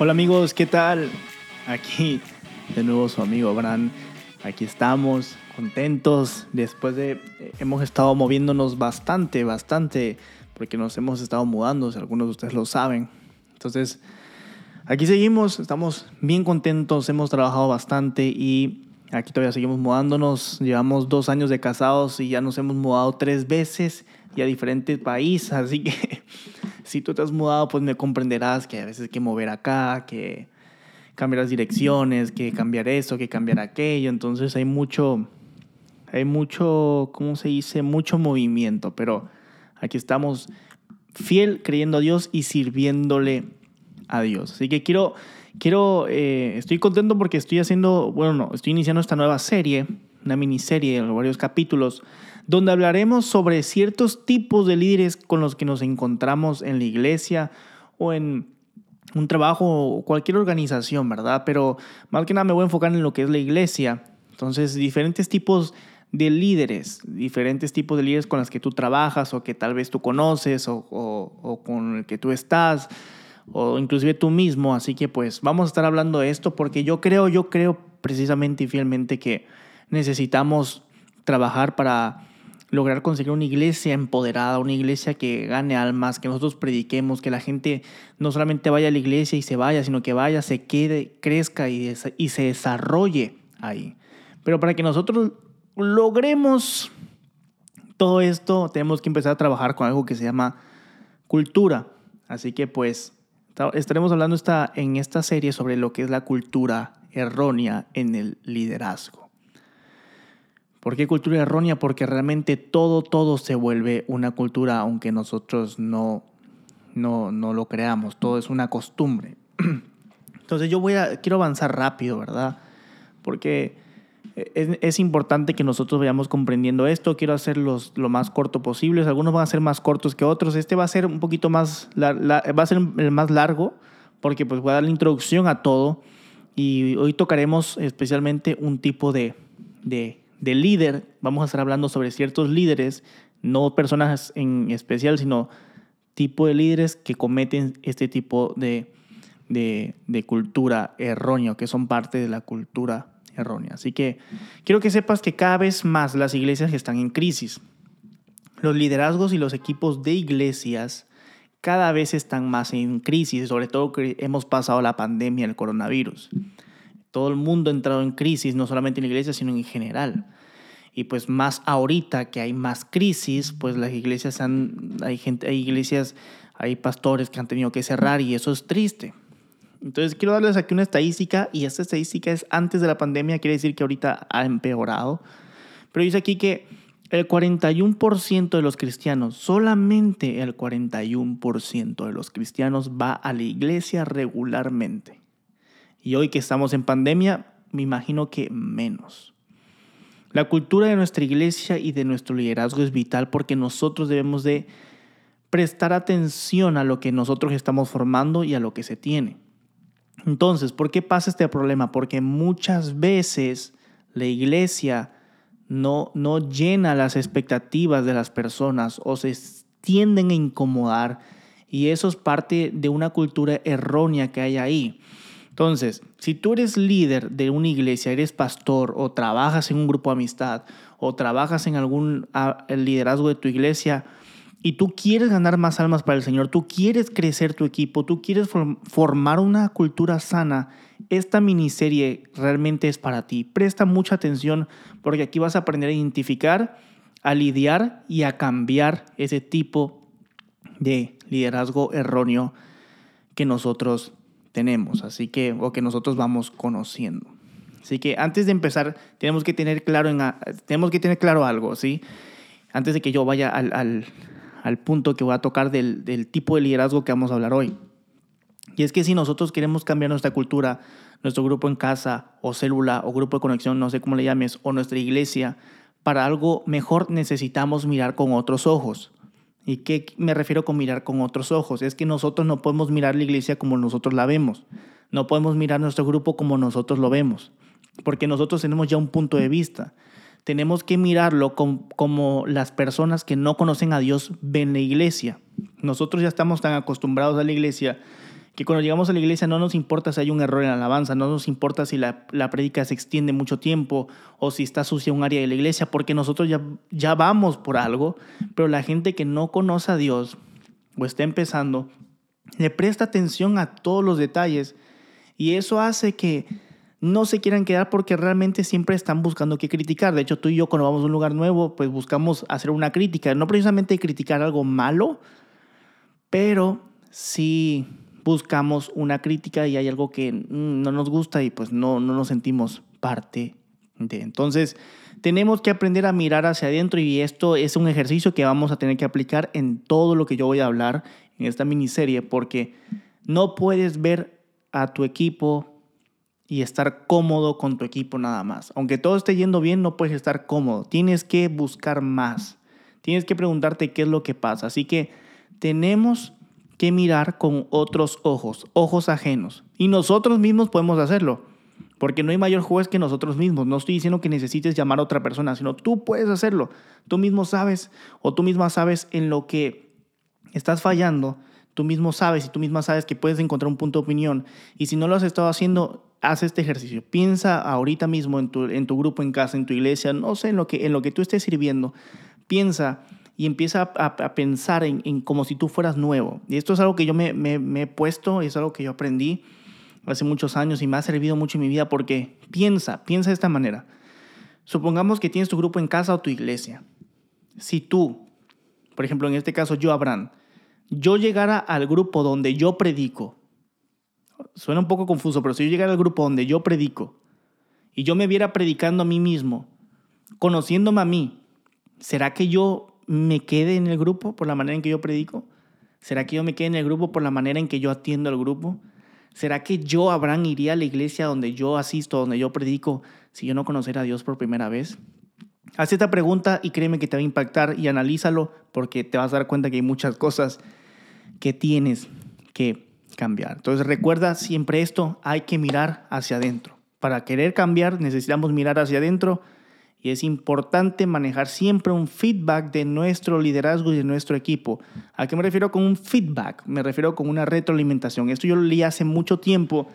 Hola amigos, ¿qué tal? Aquí de nuevo su amigo Abraham. Aquí estamos contentos después de eh, hemos estado moviéndonos bastante, bastante porque nos hemos estado mudando, si algunos de ustedes lo saben. Entonces, aquí seguimos, estamos bien contentos, hemos trabajado bastante y aquí todavía seguimos mudándonos. Llevamos dos años de casados y ya nos hemos mudado tres veces y a diferentes países, así que si tú te has mudado, pues me comprenderás que a veces hay que mover acá, que cambiar las direcciones, que cambiar eso, que cambiar aquello. Entonces hay mucho, hay mucho, ¿cómo se dice? Mucho movimiento, pero aquí estamos fiel creyendo a Dios y sirviéndole a Dios. Así que quiero, quiero, eh, estoy contento porque estoy haciendo, bueno, no, estoy iniciando esta nueva serie, una miniserie de varios capítulos donde hablaremos sobre ciertos tipos de líderes con los que nos encontramos en la iglesia o en un trabajo o cualquier organización, ¿verdad? Pero más que nada me voy a enfocar en lo que es la iglesia. Entonces, diferentes tipos de líderes, diferentes tipos de líderes con los que tú trabajas o que tal vez tú conoces o, con el que tú estás o inclusive tú mismo. Así que pues vamos a estar hablando de esto porque yo creo, yo creo precisamente y fielmente que necesitamos trabajar para lograr conseguir una iglesia empoderada, una iglesia que gane almas, que nosotros prediquemos, que la gente no solamente vaya a la iglesia y se vaya, sino que vaya, se quede, crezca y, se desarrolle ahí. Pero para que nosotros logremos todo esto, tenemos que empezar a trabajar con algo que se llama cultura. Así que pues estaremos hablando esta, en esta serie sobre lo que es la cultura errónea en el liderazgo. ¿Por qué cultura errónea? Porque realmente todo, todo se vuelve una cultura, aunque nosotros no, no, no lo creamos. Todo es una costumbre. Entonces yo voy a, quiero avanzar rápido, ¿verdad? Porque es, es, importante que nosotros vayamos comprendiendo esto. Quiero hacerlos lo más corto posible. Algunos van a ser más cortos que otros. Este va a ser un poquito más, la, va a ser el más largo porque pues voy a dar la introducción a todo. Y hoy tocaremos especialmente un tipo de, de de líder, vamos a estar hablando sobre ciertos líderes, no personas en especial, sino tipo de líderes que cometen este tipo de, de, de cultura errónea, que son parte de la cultura errónea. Así que quiero que sepas que cada vez más las iglesias están en crisis. Los liderazgos y los equipos de iglesias cada vez están más en crisis, sobre todo que hemos pasado la pandemia del coronavirus. Todo el mundo ha entrado en crisis, no solamente en la iglesia, sino en general. Y pues más ahorita que hay más crisis, pues las iglesias han, hay gente, hay iglesias, hay pastores que han tenido que cerrar y eso es triste. Entonces quiero darles aquí una estadística y esta estadística es antes de la pandemia, quiere decir que ahorita ha empeorado. Pero dice aquí que el 41% de los cristianos, solamente el 41% de los cristianos va a la iglesia regularmente. Y hoy que estamos en pandemia, me imagino que menos. La cultura de nuestra iglesia y de nuestro liderazgo es vital porque nosotros debemos de prestar atención a lo que nosotros estamos formando y a lo que se tiene. Entonces, ¿por qué pasa este problema? Porque muchas veces la iglesia no, no llena las expectativas de las personas o se tienden a incomodar y eso es parte de una cultura errónea que hay ahí. Entonces, si tú eres líder de una iglesia, eres pastor o trabajas en un grupo de amistad o trabajas en algún liderazgo de tu iglesia y tú quieres ganar más almas para el Señor, tú quieres crecer tu equipo, tú quieres formar una cultura sana, esta miniserie realmente es para ti. Presta mucha atención porque aquí vas a aprender a identificar, a lidiar y a cambiar ese tipo de liderazgo erróneo que nosotros tenemos, así que, o que nosotros vamos conociendo. Así que antes de empezar, tenemos que tener claro, en, tenemos que tener claro algo, ¿sí? Antes de que yo vaya al, al, al punto que voy a tocar del, del tipo de liderazgo que vamos a hablar hoy. Y es que si nosotros queremos cambiar nuestra cultura, nuestro grupo en casa o célula o grupo de conexión, no sé cómo le llames, o nuestra iglesia, para algo mejor necesitamos mirar con otros ojos. ¿Y qué me refiero con mirar con otros ojos? Es que nosotros no podemos mirar la iglesia como nosotros la vemos. No podemos mirar nuestro grupo como nosotros lo vemos. Porque nosotros tenemos ya un punto de vista. Tenemos que mirarlo como, las personas que no conocen a Dios ven la iglesia. Nosotros ya estamos tan acostumbrados a la iglesia que cuando llegamos a la iglesia no nos importa si hay un error en la alabanza, no nos importa si la, la prédica se extiende mucho tiempo o si está sucia un área de la iglesia, porque nosotros ya, ya vamos por algo, pero la gente que no conoce a Dios o está empezando, le presta atención a todos los detalles y eso hace que no se quieran quedar porque realmente siempre están buscando qué criticar. De hecho, tú y yo cuando vamos a un lugar nuevo, pues buscamos hacer una crítica, no precisamente criticar algo malo, pero sí buscamos una crítica y hay algo que mm, no nos gusta y pues no, no nos sentimos parte de. Entonces, tenemos que aprender a mirar hacia adentro y esto es un ejercicio que vamos a tener que aplicar en todo lo que yo voy a hablar en esta miniserie porque no puedes ver a tu equipo y estar cómodo con tu equipo nada más. Aunque todo esté yendo bien, no puedes estar cómodo. Tienes que buscar más. Tienes que preguntarte qué es lo que pasa. Así que tenemos mirar con otros ojos, ojos ajenos. Y nosotros mismos podemos hacerlo, porque no hay mayor juez que nosotros mismos. No estoy diciendo que necesites llamar a otra persona, sino tú puedes hacerlo. Tú mismo sabes o tú misma sabes en lo que estás fallando. Tú mismo sabes y tú misma sabes que puedes encontrar un punto de opinión. Y si no lo has estado haciendo, haz este ejercicio. Piensa ahorita mismo en tu, en tu grupo en casa, en tu iglesia, no sé, en lo que, en lo que tú estés sirviendo. Piensa y empieza a, pensar en, como si tú fueras nuevo. Y esto es algo que yo me, me, he puesto, es algo que yo aprendí hace muchos años y me ha servido mucho en mi vida porque piensa, piensa de esta manera. Supongamos que tienes tu grupo en casa o tu iglesia. Si tú, por ejemplo, en este caso yo, Abraham, yo llegara al grupo donde yo predico, suena un poco confuso, pero si yo llegara al grupo donde yo predico y yo me viera predicando a mí mismo, conociéndome a mí, ¿será que yo me quede en el grupo por la manera en que yo predico? ¿Será que yo me quede en el grupo por la manera en que yo atiendo al grupo? ¿Será que yo, Abraham, iría a la iglesia donde yo asisto, donde yo predico, si yo no conociera a Dios por primera vez? Haz esta pregunta y créeme que te va a impactar y analízalo porque te vas a dar cuenta que hay muchas cosas que tienes que cambiar. Entonces recuerda siempre esto, hay que mirar hacia adentro. Para querer cambiar necesitamos mirar hacia adentro y es importante manejar siempre un feedback de nuestro liderazgo y de nuestro equipo. ¿A qué me refiero con un feedback? Me refiero con una retroalimentación. Esto yo lo leí hace mucho tiempo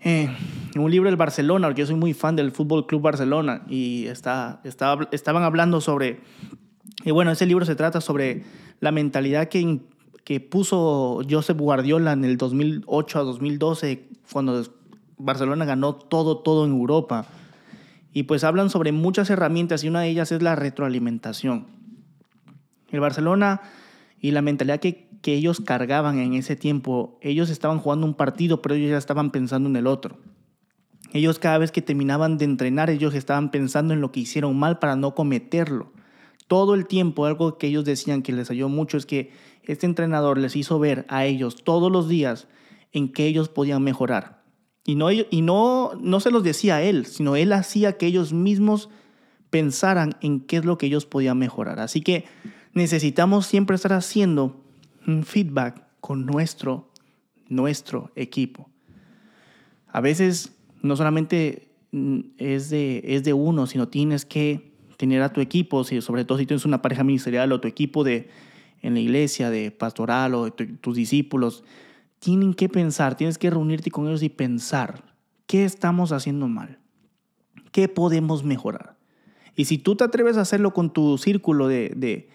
eh, en un libro del Barcelona, porque yo soy muy fan del Fútbol Club Barcelona y está, estaba, estaban hablando sobre, y bueno, ese libro se trata sobre la mentalidad que, que puso Josep Guardiola en el 2008 a 2012, cuando Barcelona ganó todo, todo en Europa. Y pues hablan sobre muchas herramientas y una de ellas es la retroalimentación. El Barcelona y la mentalidad que, que ellos cargaban en ese tiempo, ellos estaban jugando un partido, pero ellos ya estaban pensando en el otro. Ellos cada vez que terminaban de entrenar, ellos estaban pensando en lo que hicieron mal para no cometerlo. Todo el tiempo, algo que ellos decían que les ayudó mucho es que este entrenador les hizo ver a ellos todos los días en qué ellos podían mejorar. Y no, y no, no se los decía él, sino él hacía que ellos mismos pensaran en qué es lo que ellos podían mejorar. Así que necesitamos siempre estar haciendo un feedback con nuestro, nuestro equipo. A veces no solamente es de, es de uno, sino tienes que tener a tu equipo, sobre todo si tienes una pareja ministerial o tu equipo de, en la iglesia, de pastoral o tus discípulos, tienen que pensar, tienes que reunirte con ellos y pensar, ¿qué estamos haciendo mal? ¿Qué podemos mejorar? Y si tú te atreves a hacerlo con tu círculo de, de,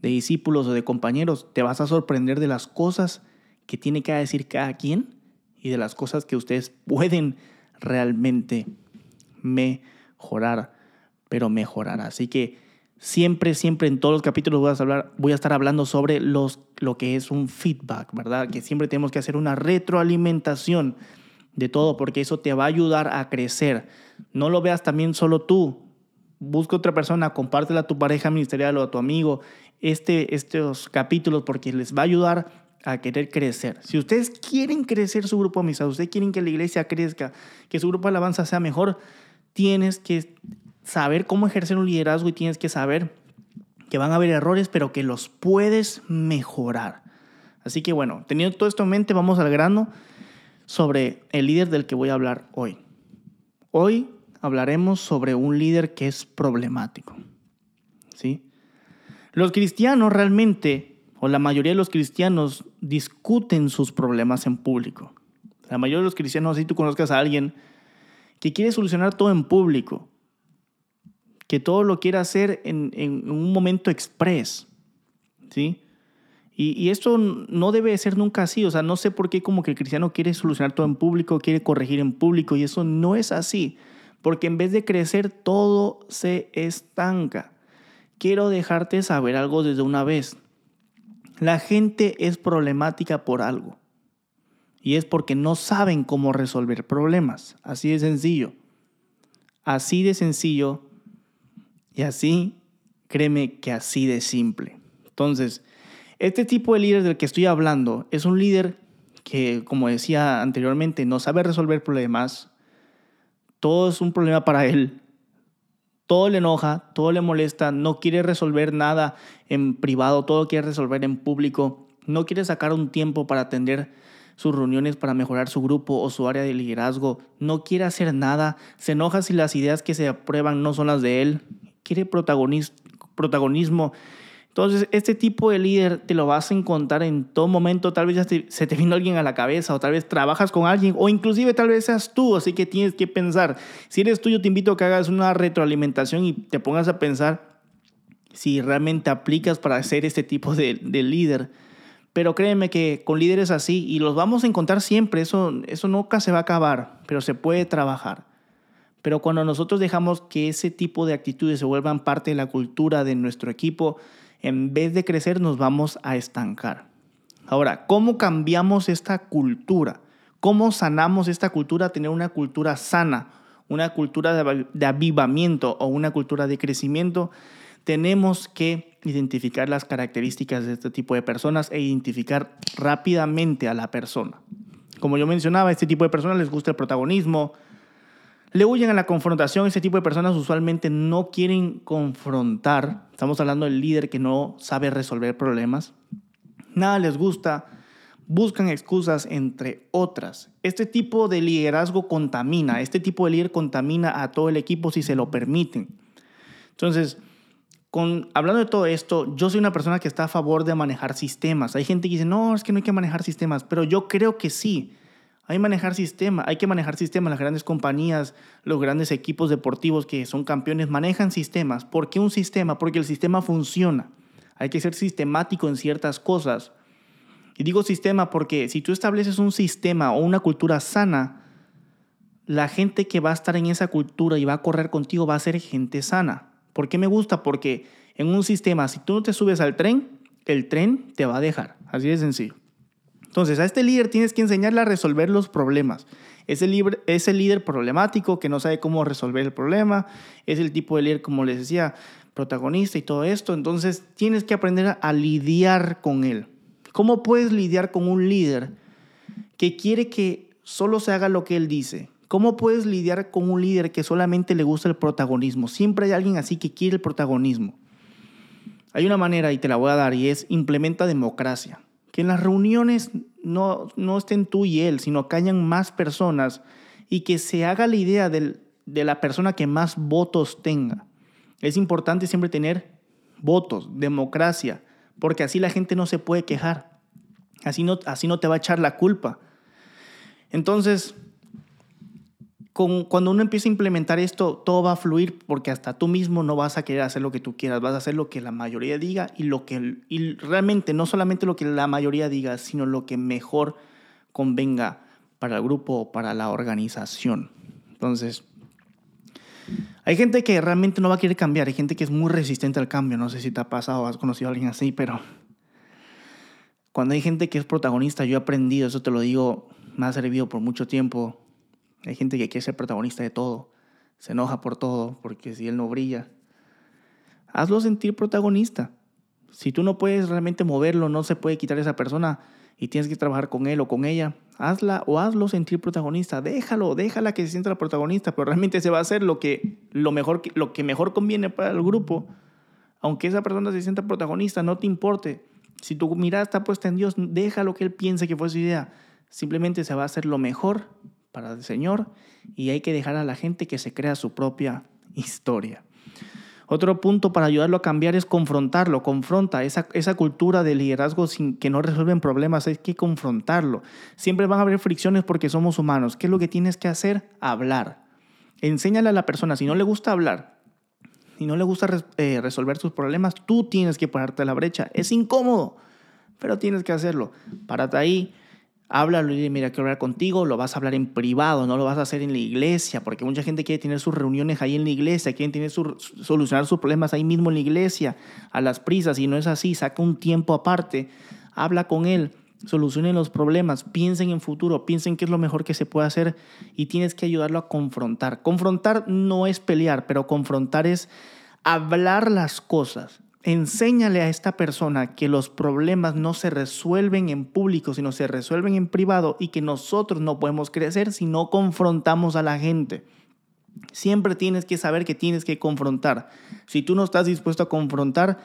discípulos o de compañeros, te vas a sorprender de las cosas que tiene que decir cada quien y de las cosas que ustedes pueden realmente mejorar, pero mejorar. Así que siempre, siempre en todos los capítulos voy a, estar hablando sobre los, lo que es un feedback, ¿verdad? Que siempre tenemos que hacer una retroalimentación de todo porque eso te va a ayudar a crecer. No lo veas también solo tú. Busca otra persona, compártela a tu pareja ministerial o a tu amigo este, estos capítulos porque les va a ayudar a querer crecer. Si ustedes quieren crecer su grupo de amistad, ustedes quieren que la iglesia crezca, que su grupo de alabanza sea mejor, tienes que saber cómo ejercer un liderazgo y tienes que saber que van a haber errores, pero que los puedes mejorar. Así que bueno, teniendo todo esto en mente, vamos al grano sobre el líder del que voy a hablar hoy. Hoy hablaremos sobre un líder que es problemático. ¿Sí? Los cristianos realmente, o la mayoría de los cristianos discuten sus problemas en público. La mayoría de los cristianos, si tú conozcas a alguien que quiere solucionar todo en público, que todo lo quiere hacer en, un momento express, ¿sí? Y, y, esto no debe ser nunca así, o sea, no sé por qué como que el cristiano quiere solucionar todo en público, quiere corregir en público, y eso no es así, porque en vez de crecer todo se estanca. Quiero dejarte saber algo desde una vez. La gente es problemática por algo. Y es porque no saben cómo resolver problemas. Así de sencillo. Así de sencillo. Y así, créeme que así de simple. Entonces, este tipo de líder del que estoy hablando es un líder que, como decía anteriormente, no sabe resolver problemas. Todo es un problema para él. Todo le enoja, todo le molesta, no quiere resolver nada en privado, todo quiere resolver en público. No quiere sacar un tiempo para atender sus reuniones para mejorar su grupo o su área de liderazgo, no quiere hacer nada, se enoja si las ideas que se aprueban no son las de él, quiere protagonismo. Entonces, este tipo de líder te lo vas a encontrar en todo momento. Tal vez ya se te vino alguien a la cabeza, o tal vez trabajas con alguien, o inclusive tal vez seas tú. Así que tienes que pensar. Si eres tú, yo te invito a que hagas una retroalimentación y te pongas a pensar si realmente aplicas para ser este tipo de, de líder. Pero créeme que con líderes así, y los vamos a encontrar siempre, eso, eso nunca se va a acabar, pero se puede trabajar. Pero cuando nosotros dejamos que ese tipo de actitudes se vuelvan parte de la cultura de nuestro equipo, en vez de crecer nos vamos a estancar. Ahora, ¿cómo cambiamos esta cultura? ¿Cómo sanamos esta cultura? Tener una cultura sana, una cultura de avivamiento o una cultura de crecimiento. Tenemos que identificar las características de este tipo de personas e identificar rápidamente a la persona. Como yo mencionaba, este tipo de personas les gusta el protagonismo, le huyen a la confrontación, este tipo de personas usualmente no quieren confrontar, estamos hablando del líder que no sabe resolver problemas, nada les gusta, buscan excusas entre otras. Este tipo de liderazgo contamina, este tipo de líder contamina a todo el equipo si se lo permiten. Entonces, hablando de todo esto, yo soy una persona que está a favor de manejar sistemas. Hay gente que dice, no, es que no hay que manejar sistemas, pero yo creo que sí. Hay, manejar sistema, hay que manejar sistemas. Las grandes compañías, los grandes equipos deportivos que son campeones manejan sistemas. ¿Por qué un sistema? Porque el sistema funciona. Hay que ser sistemático en ciertas cosas. Y digo sistema porque si tú estableces un sistema o una cultura sana, la gente que va a estar en esa cultura y va a correr contigo va a ser gente sana. ¿Por qué me gusta? Porque en un sistema, si tú no te subes al tren, el tren te va a dejar. Así de sencillo. Entonces, a este líder tienes que enseñarle a resolver los problemas. Es el, líder, problemático que no sabe cómo resolver el problema. Es el tipo de líder, como les decía, protagonista y todo esto. Entonces, tienes que aprender a lidiar con él. ¿Cómo puedes lidiar con un líder que quiere que solo se haga lo que él dice? ¿Cómo puedes lidiar con un líder que solamente le gusta el protagonismo? Siempre hay alguien así que quiere el protagonismo. Hay una manera y te la voy a dar y es implementa democracia. Que en las reuniones no, no estén tú y él, sino que hayan más personas y que se haga la idea de la persona que más votos tenga. Es importante siempre tener votos, democracia, porque así la gente no se puede quejar. Así no, así no te va a echar la culpa. Entonces, cuando uno empieza a implementar esto, todo va a fluir porque hasta tú mismo no vas a querer hacer lo que tú quieras, vas a hacer lo que la mayoría diga y, lo que, y realmente no solamente lo que la mayoría diga, sino lo que mejor convenga para el grupo o para la organización. Entonces, hay gente que realmente no va a querer cambiar, hay gente que es muy resistente al cambio, no sé si te ha pasado o has conocido a alguien así, pero cuando hay gente que es protagonista, yo he aprendido, eso te lo digo, me ha servido por mucho tiempo hay gente que quiere ser protagonista de todo, se enoja por todo, porque si él no brilla, hazlo sentir protagonista. Si tú no puedes realmente moverlo, no se puede quitar esa persona y tienes que trabajar con él o con ella, hazla o hazlo sentir protagonista. Déjalo, déjala que se sienta la protagonista, pero realmente se va a hacer lo que, lo mejor, lo que mejor conviene para el grupo. Aunque esa persona se sienta protagonista, no te importe. Si tu mirada está puesta en Dios, déjalo que Él piense que fue su idea. Simplemente se va a hacer lo mejor para el Señor y hay que dejar a la gente que se crea su propia historia. Otro punto para ayudarlo a cambiar es confrontarlo, confronta esa, esa cultura de liderazgo sin que no resuelven problemas, hay que confrontarlo. Siempre van a haber fricciones porque somos humanos. ¿Qué es lo que tienes que hacer? Hablar. Enséñale a la persona, si no le gusta hablar, si no le gusta eh, resolver sus problemas, tú tienes que pararte a la brecha. Es incómodo, pero tienes que hacerlo. Párate ahí, háblalo y dile, mira, quiero hablar contigo, lo vas a hablar en privado, no lo vas a hacer en la iglesia, porque mucha gente quiere tener sus reuniones ahí en la iglesia, quieren tener solucionar sus problemas ahí mismo en la iglesia, a las prisas, y no es así, saca un tiempo aparte, habla con él, solucionen los problemas, piensen en futuro, piensen qué es lo mejor que se puede hacer y tienes que ayudarlo a confrontar. Confrontar no es pelear, pero confrontar es hablar las cosas, Enséñale a esta persona que los problemas no se resuelven en público, sino se resuelven en privado y que nosotros no podemos crecer si no confrontamos a la gente. Siempre tienes que saber que tienes que confrontar. Si tú no estás dispuesto a confrontar,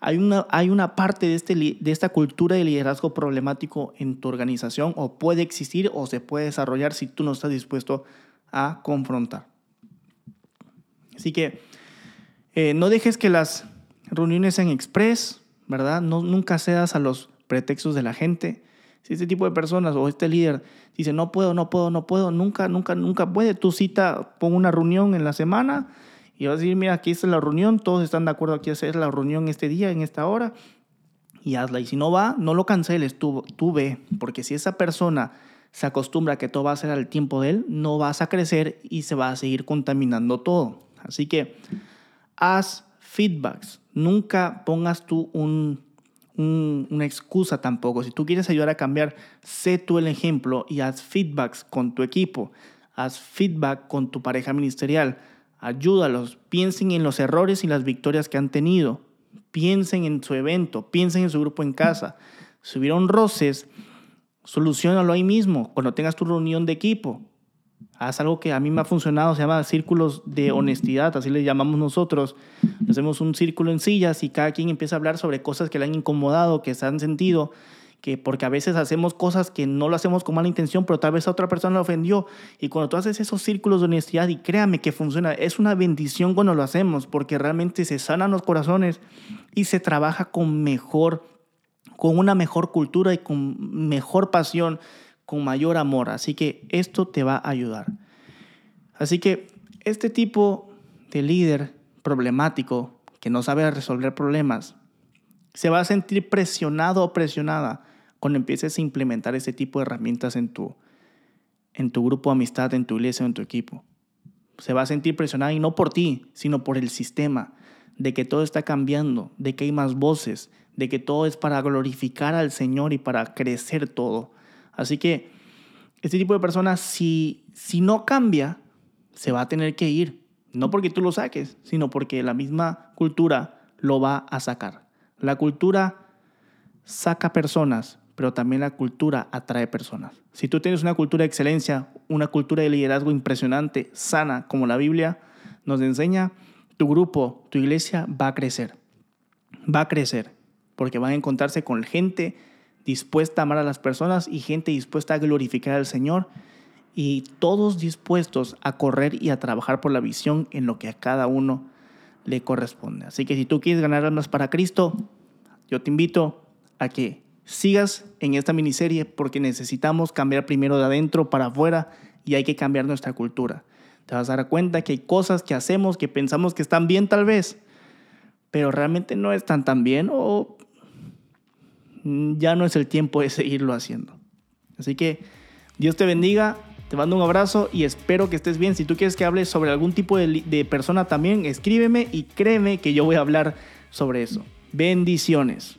hay una, hay una parte de, este, de esta cultura de liderazgo problemático en tu organización o puede existir o se puede desarrollar si tú no estás dispuesto a confrontar. Así que eh, no dejes que las reuniones en express, ¿verdad? No, nunca cedas a los pretextos de la gente. Si este tipo de personas o este líder dice, no puedo, no puedo, no puedo, nunca, nunca, nunca puede, tu cita, pon una reunión en la semana y vas a decir, mira, aquí está la reunión, todos están de acuerdo aquí a hacer la reunión este día, en esta hora, y hazla. Y si no va, no lo canceles, tú, tú ve, porque si esa persona se acostumbra a que todo va a ser al tiempo de él, no vas a crecer y se va a seguir contaminando todo. Así que haz feedbacks. Nunca pongas tú una excusa tampoco. Si tú quieres ayudar a cambiar, sé tú el ejemplo y haz feedbacks con tu equipo. Haz feedback con tu pareja ministerial. Ayúdalos. Piensen en los errores y las victorias que han tenido. Piensen en su evento. Piensen en su grupo en casa. Si hubieron roces, solucionalo ahí mismo, cuando tengas tu reunión de equipo. Haz algo que a mí me ha funcionado, se llama círculos de honestidad, así le llamamos nosotros. Hacemos un círculo en sillas y cada quien empieza a hablar sobre cosas que le han incomodado, que se han sentido, que porque a veces hacemos cosas que no lo hacemos con mala intención, pero tal vez a otra persona le ofendió. Y cuando tú haces esos círculos de honestidad, y créame que funciona, es una bendición cuando lo hacemos, porque realmente se sanan los corazones y se trabaja con mejor, con una mejor cultura y con mejor pasión con mayor amor. Así que esto te va a ayudar. Así que este tipo de líder problemático que no sabe resolver problemas, se va a sentir presionado o presionada cuando empieces a implementar ese tipo de herramientas en tu, en tu grupo de amistad, en tu iglesia o en tu equipo. Se va a sentir presionada y no por ti, sino por el sistema, de que todo está cambiando, de que hay más voces, de que todo es para glorificar al Señor y para crecer todo. Así que este tipo de personas, si, si no cambia, se va a tener que ir. No porque tú lo saques, sino porque la misma cultura lo va a sacar. La cultura saca personas, pero también la cultura atrae personas. Si tú tienes una cultura de excelencia, una cultura de liderazgo impresionante, sana, como la Biblia nos enseña, tu grupo, tu iglesia va a crecer. Va a crecer, porque van a encontrarse con gente dispuesta a amar a las personas y gente dispuesta a glorificar al Señor y todos dispuestos a correr y a trabajar por la visión en lo que a cada uno le corresponde. Así que si tú quieres ganar almas para Cristo, yo te invito a que sigas en esta miniserie porque necesitamos cambiar primero de adentro para afuera y hay que cambiar nuestra cultura. Te vas a dar cuenta que hay cosas que hacemos que pensamos que están bien tal vez, pero realmente no están tan bien o ya no es el tiempo de seguirlo haciendo. Así que Dios te bendiga, te mando un abrazo y espero que estés bien. Si tú quieres que hable sobre algún tipo de, de persona también, escríbeme y créeme que yo voy a hablar sobre eso. Bendiciones.